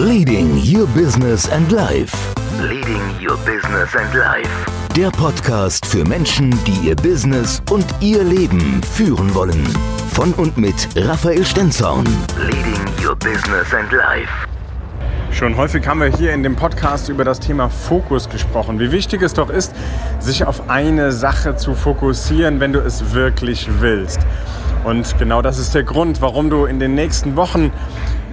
Leading Your Business and Life. Leading Your Business and Life. Der Podcast für Menschen, die ihr Business und ihr Leben führen wollen. Von und mit Raphael Stenzhorn. Leading Your Business and Life. Schon häufig haben wir hier in dem Podcast über das Thema Fokus gesprochen. Wie wichtig es doch ist, sich auf eine Sache zu fokussieren, wenn du es wirklich willst. Und genau das ist der Grund, warum du in den nächsten Wochen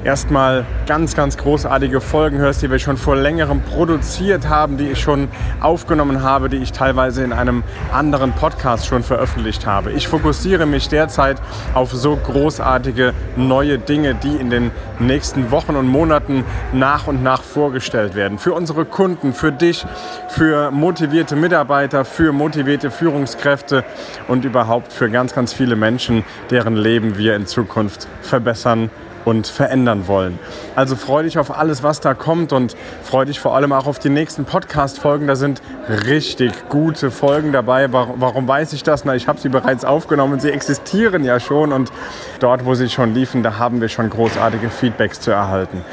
erstmal ganz, ganz großartige Folgen hörst, die wir schon vor längerem produziert haben, die ich schon aufgenommen habe, die ich teilweise in einem anderen Podcast schon veröffentlicht habe. Ich fokussiere mich derzeit auf so großartige neue Dinge, die in den nächsten Wochen und Monaten nach und nach vorgestellt werden. Für unsere Kunden, für dich, für motivierte Mitarbeiter, für motivierte Führungskräfte und überhaupt für ganz, ganz viele Menschen, deren Leben wir in Zukunft verbessern und verändern wollen. Also freu dich auf alles, was da kommt und freu dich vor allem auch auf die nächsten Podcast-Folgen. Da sind richtig gute Folgen dabei. Warum weiß ich das? Na, ich habe sie bereits aufgenommen. Sie existieren ja schon und dort, wo sie schon liefen, da haben wir schon großartige Feedbacks zu erhalten.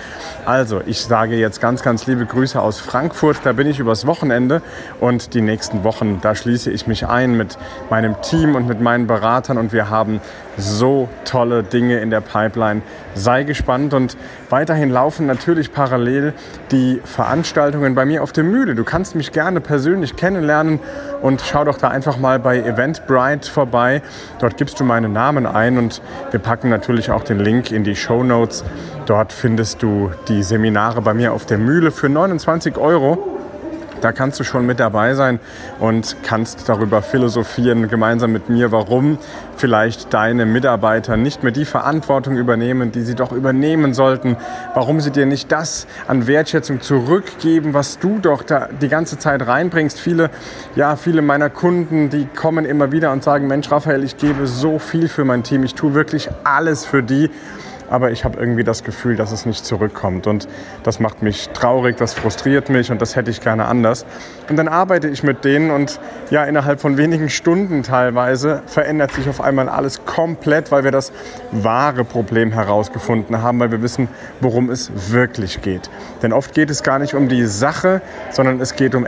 Also, ich sage jetzt ganz, ganz liebe Grüße aus Frankfurt. Da bin ich übers Wochenende und die nächsten Wochen, da schließe ich mich ein mit meinem Team und mit meinen Beratern und wir haben so tolle Dinge in der Pipeline. Sei gespannt und weiterhin laufen natürlich parallel die Veranstaltungen bei mir auf der Mühle. Du kannst mich gerne persönlich kennenlernen und schau doch da einfach mal bei Eventbrite vorbei. Dort gibst du meinen Namen ein und wir packen natürlich auch den Link in die Show Notes. Dort findest du die Seminare bei mir auf der Mühle für 29 Euro. Da kannst du schon mit dabei sein und kannst darüber philosophieren, gemeinsam mit mir, warum vielleicht deine Mitarbeiter nicht mehr die Verantwortung übernehmen, die sie doch übernehmen sollten, warum sie dir nicht das an Wertschätzung zurückgeben, was du doch da die ganze Zeit reinbringst. Viele, ja, viele meiner Kunden, die kommen immer wieder und sagen, Mensch, Raphael, ich gebe so viel für mein Team, ich tue wirklich alles für die aber ich habe irgendwie das Gefühl, dass es nicht zurückkommt. Und das macht mich traurig, das frustriert mich und das hätte ich gerne anders. Und dann arbeite ich mit denen und ja, innerhalb von wenigen Stunden teilweise verändert sich auf einmal alles komplett, weil wir das wahre Problem herausgefunden haben, weil wir wissen, worum es wirklich geht. Denn oft geht es gar nicht um die Sache, sondern es geht um